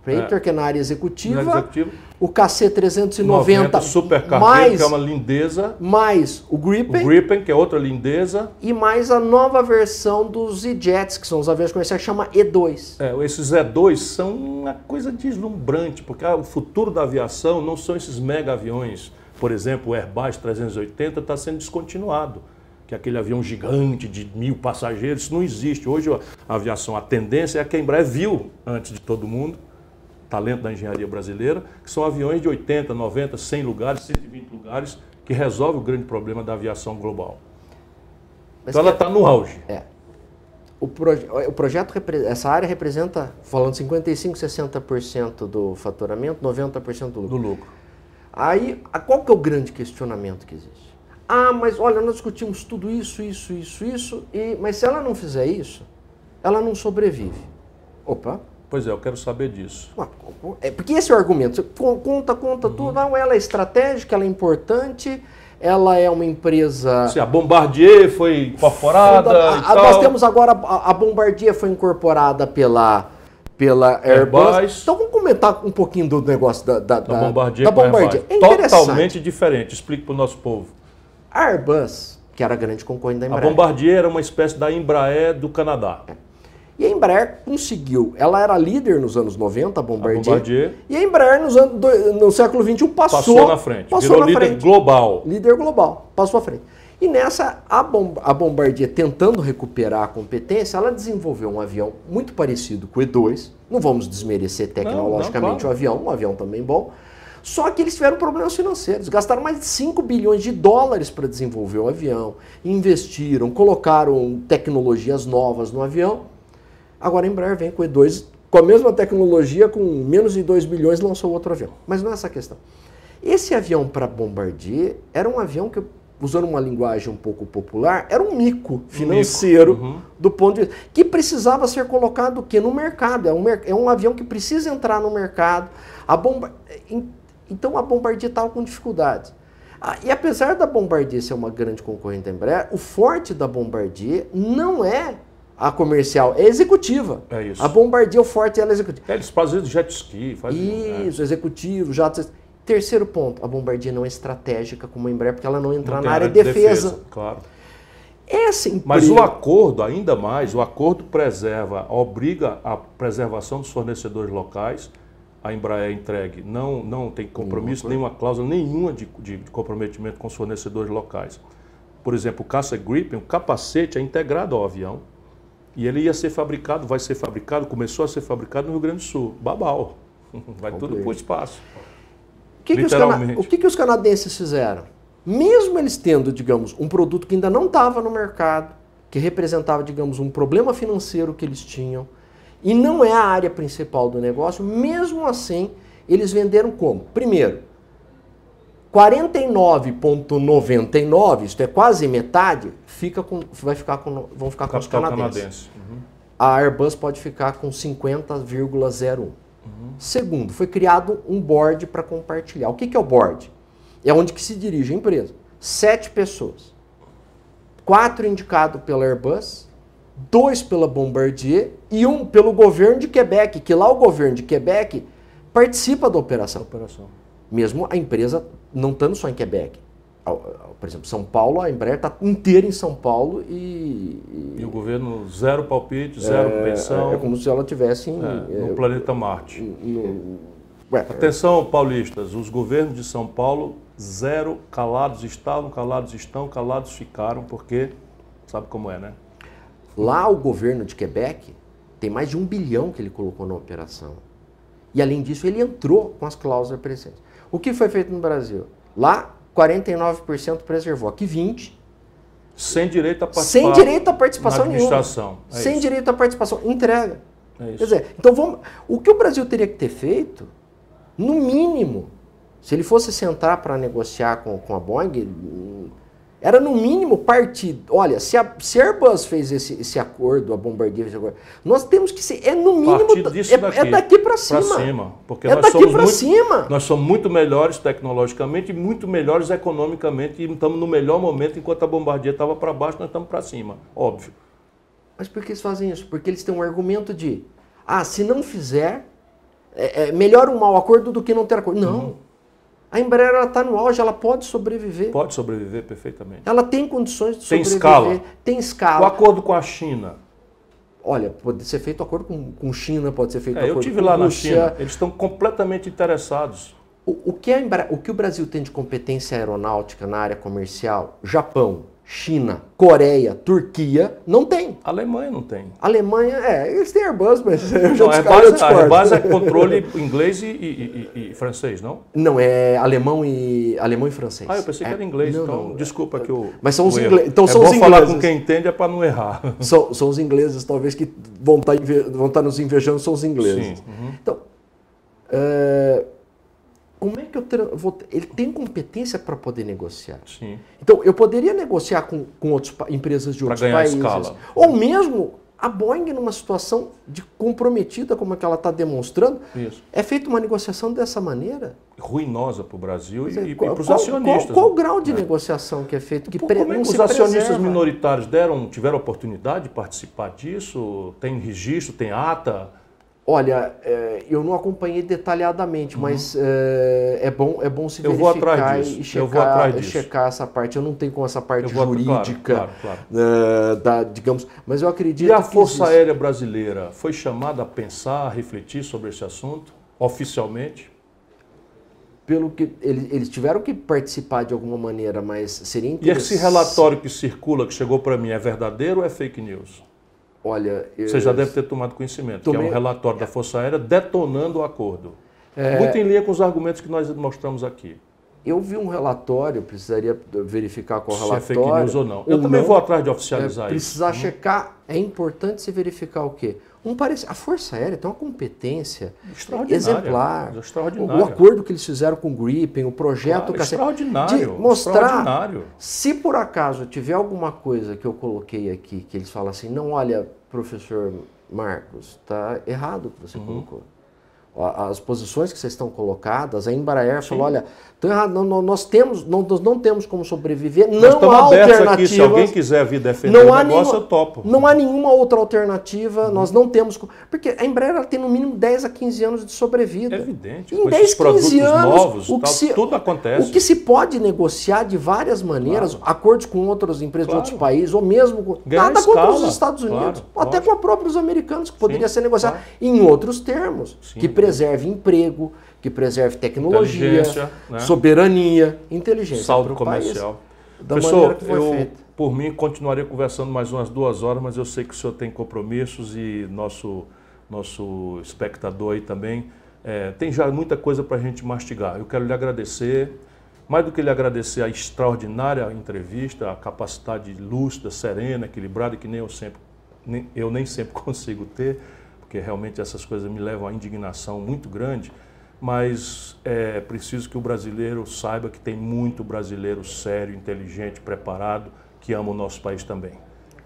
Praetor, Praetor, que é na área executiva, No executivo. o KC390 90 super cargueiro, mais, que é uma lindeza. mais o O Gripen Gripen, que é outra lindeza. e mais a nova versão dos E-Jets, que são os aviões comerciais, que chama E2. É, esses E2 são uma coisa deslumbrante, porque ah, o futuro da aviação não são esses mega aviões. Por exemplo, o Airbus 380 está sendo descontinuado, que é aquele avião gigante de mil passageiros. Isso não existe. Hoje a aviação, a tendência é que a Embraer viu antes de todo mundo, talento da engenharia brasileira, que são aviões de 80, 90, 100 lugares, 120 lugares, que resolve o grande problema da aviação global. Mas Então ela está no auge. É. O, proje- o projeto, essa área representa, falando 55, 60% do faturamento, 90% do lucro. do lucro. Aí, qual que é o grande questionamento que existe? Ah, mas olha, nós discutimos tudo isso, isso, isso, isso, e, mas se ela não fizer isso, ela não sobrevive. Opa, Pois é, eu quero saber disso. Ué, é, porque esse é o argumento. Você con- conta, conta Uhum. tudo. Não, ela é estratégica, ela é importante, ela é uma empresa. Se a Bombardier foi incorporada a- a- tal. Nós temos agora a, a Bombardier foi incorporada pela pela Airbus. Airbus. Então vamos comentar um pouquinho do negócio da, da, da da- Bombardier da a Bombardier. É. Totalmente diferente. Explique para o nosso povo. A Airbus, que era a grande concorrente da A Embraer. Bombardier era uma espécie da Embraer do Canadá. E a Embraer conseguiu. Ela era líder nos anos 90, a Bombardier. Bombardier. E a Embraer nos anos, no século XXI passou, Passou na frente. Passou Virou na líder frente. global. Líder global, passou à frente. E nessa, a, Bom- a Bombardier tentando recuperar a competência, ela desenvolveu um avião muito parecido com o E2. Não vamos desmerecer tecnologicamente claro. o avião, um avião também bom. Só que eles tiveram problemas financeiros. Gastaram mais de 5 bilhões de dólares para desenvolver o avião. Investiram, colocaram tecnologias novas no avião. Agora a Embraer vem com o E2 com a mesma tecnologia, com menos de 2 bilhões, lançou outro avião. Mas não é essa a questão. Esse avião para Bombardier era um avião que, usando uma linguagem um pouco popular, era um mico financeiro uhum. do ponto de vista que precisava ser colocado o quê? no mercado. É um, é um avião que precisa entrar no mercado. A bomba, então a Bombardier estava com dificuldades. Ah, e apesar da Bombardier ser uma grande concorrente da Embraer, o forte da Bombardier não é a comercial, é executiva. É isso. A Bombardier, o forte ela é executiva. É, Eles fazem jet ski. Fazem, Isso, executivo, jatos. Terceiro ponto, a Bombardier não é estratégica como a Embraer, porque ela não é, entra não na área de defesa. Claro. Essa empresa... Mas o acordo, ainda mais, o acordo preserva, obriga a preservação dos fornecedores locais. A Embraer entregue, não, não tem compromisso, nenhuma cláusula nenhuma de, de comprometimento com os fornecedores locais. Por exemplo, o caça Gripen, o capacete é integrado ao avião e ele ia ser fabricado, vai ser fabricado, começou a ser fabricado no Rio Grande do Sul. Babau. Vai tudo Ok. para o espaço. O que, que os, o que que os canadenses fizeram? Mesmo eles tendo, digamos, um produto que ainda não estava no mercado, que representava, digamos, um problema financeiro que eles tinham, e não é a área principal do negócio, mesmo assim, eles venderam como? Primeiro, 49,99, isto é quase metade, fica com, vai ficar com, vão ficar com os Capital canadenses. canadense. Uhum. A Airbus pode ficar com 50,01. Segundo, foi criado um board para compartilhar. O que, que é o board? É onde que se dirige a empresa. Sete pessoas. Quatro indicados pela Airbus, dois pela Bombardier e um pelo governo de Quebec, que lá o governo de Quebec participa da operação. Operação. Mesmo a empresa não estando só em Quebec. Por exemplo, São Paulo, a Embraer está inteira em São Paulo e, E o governo zero palpite, zero pensão é, é como se ela tivesse em, é, é, no planeta Marte. no- ué, Atenção, paulistas, os governos de São Paulo, zero, calados estavam, calados estão, calados ficaram, porque sabe como é, né? lá o governo de Quebec tem mais de um bilhão que ele colocou na operação. E além disso, ele entrou com as cláusulas presentes. O que foi feito no Brasil? Lá, 49% preservou. Aqui, 20%. Sem direito a participar. Sem direito à participação na nenhuma. administração. É Sem isso. direito à participação. Entrega. É. Quer dizer, então vamos. O que o Brasil teria que ter feito, no mínimo, se ele fosse sentar para negociar com, com a Boeing, Era no mínimo partir. Olha, se a, se a Airbus fez esse, esse acordo, a Bombardier fez esse acordo, nós temos que ser. É no mínimo. É, daqui, é daqui para cima. Pra cima. Porque é nós daqui somos para muito, cima. Nós somos muito melhores tecnologicamente e muito melhores economicamente. E estamos no melhor momento, enquanto a Bombardier estava para baixo, nós estamos para cima. Óbvio. Mas por que eles fazem isso? Porque eles têm um argumento de: ah, se não fizer, é, é melhor um mau acordo do que não ter acordo. Não. Uhum. A Embraer está no auge, ela pode sobreviver. Pode sobreviver perfeitamente. Ela tem condições de tem sobreviver. Escala. Tem escala. O acordo com a China. Olha, pode ser feito acordo com, com China, pode ser feito é, acordo com Eu tive lá na China, eles estão completamente interessados. O, o, que a Embraer, o que o Brasil tem de competência aeronáutica na área comercial, Japão, China, Coreia, Turquia, não tem. A Alemanha não tem. A Alemanha, é, eles têm Airbus, mas eu já não, Airbus, a Airbus é controle inglês e, e, e, e, francês, não? Não, é alemão e alemão e francês. Ah, eu pensei é, que era inglês, não, então não, desculpa que eu... Mas são os ingleses. Então, é são bom os falar com quem entende é para não errar. São, são os ingleses, talvez, que vão estar, tá vão estar tá nos invejando, são os ingleses. Sim. Uhum. Então, é, como é que eu vou. Ele tem competência para poder negociar. Sim. Então, eu poderia negociar com, com outras empresas de outros países. Escala. Ou mesmo a Boeing, numa situação de comprometida, como é que ela está demonstrando, Isso. é feita uma negociação dessa maneira. Ruinosa para o Brasil e, e para os acionistas. Qual, qual, o grau de é. negociação que é feito? Que Pô, como é que os acionistas preserva? minoritários deram, tiveram oportunidade de participar disso? Tem registro, tem ata? Olha, é, eu não acompanhei detalhadamente, uhum. mas é, é, bom, é bom se eu verificar e checar, checar essa parte. Eu não tenho com essa parte vou, jurídica, claro, claro, claro. Uh, da, digamos, mas eu acredito E a Força existe. Aérea Brasileira foi chamada a pensar, a refletir sobre esse assunto, oficialmente? Pelo que eles, eles tiveram que participar de alguma maneira, mas seria interessante. E esse relatório que circula, que chegou para mim, é verdadeiro ou é fake news? Olha, eu... Você já deve ter tomado conhecimento, Tomei... que é um relatório da Força Aérea detonando o acordo. É... Muito em linha com os argumentos que nós mostramos aqui. Eu vi um relatório, precisaria verificar qual se relatório. Se é fake news ou não. Eu ou também não, vou atrás de oficializar é, precisar isso. Precisar checar. É importante se verificar o quê? Um parece, a Força Aérea tem uma competência exemplar. Extraordinária. O, acordo que eles fizeram com o Gripen, o projeto claro, extraordinário, de mostrar extraordinário. se por acaso tiver alguma coisa que eu coloquei aqui que eles falam assim, não olha, professor Marcos, está errado o que você uhum. colocou as posições que vocês estão colocadas, a Embraer Sim. falou, olha, não, nós temos, não, nós não temos como sobreviver, não há alternativa. Aqui, se alguém quiser vir defender não o negócio, nenhuma, eu topo. Não há nenhuma outra alternativa, uhum. nós não temos, porque a Embraer tem no mínimo 10 a 15 anos de sobrevida. É evidente, em 10, 15 anos, novos, o que tal, se, tudo acontece. O que se pode negociar de várias maneiras, claro. acordos com outras empresas claro. de outros países, ou mesmo com, nada escala. contra os Estados Unidos, claro. até com os americanos, que poderia Sim, ser negociado em outros termos, Sim. que preserve emprego, que preserve tecnologia, né? soberania, inteligência. Saldo comercial. País, Professor, eu, feito. por mim, continuaria conversando mais umas duas horas, mas eu sei que o senhor tem compromissos e nosso, nosso espectador aí também. É, tem já muita coisa para a gente mastigar. Eu quero lhe agradecer. Mais do que lhe agradecer a extraordinária entrevista, a capacidade lúcida, serena, equilibrada, que nem eu sempre, nem, eu nem sempre consigo ter porque realmente essas coisas me levam à indignação muito grande, mas é preciso que o brasileiro saiba que tem muito brasileiro sério, inteligente, preparado, que ama o nosso país também.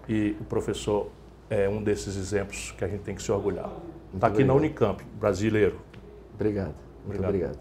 E o professor é um desses exemplos que a gente tem que se orgulhar. Está aqui na Unicamp, brasileiro. Obrigado. Muito obrigado. obrigado.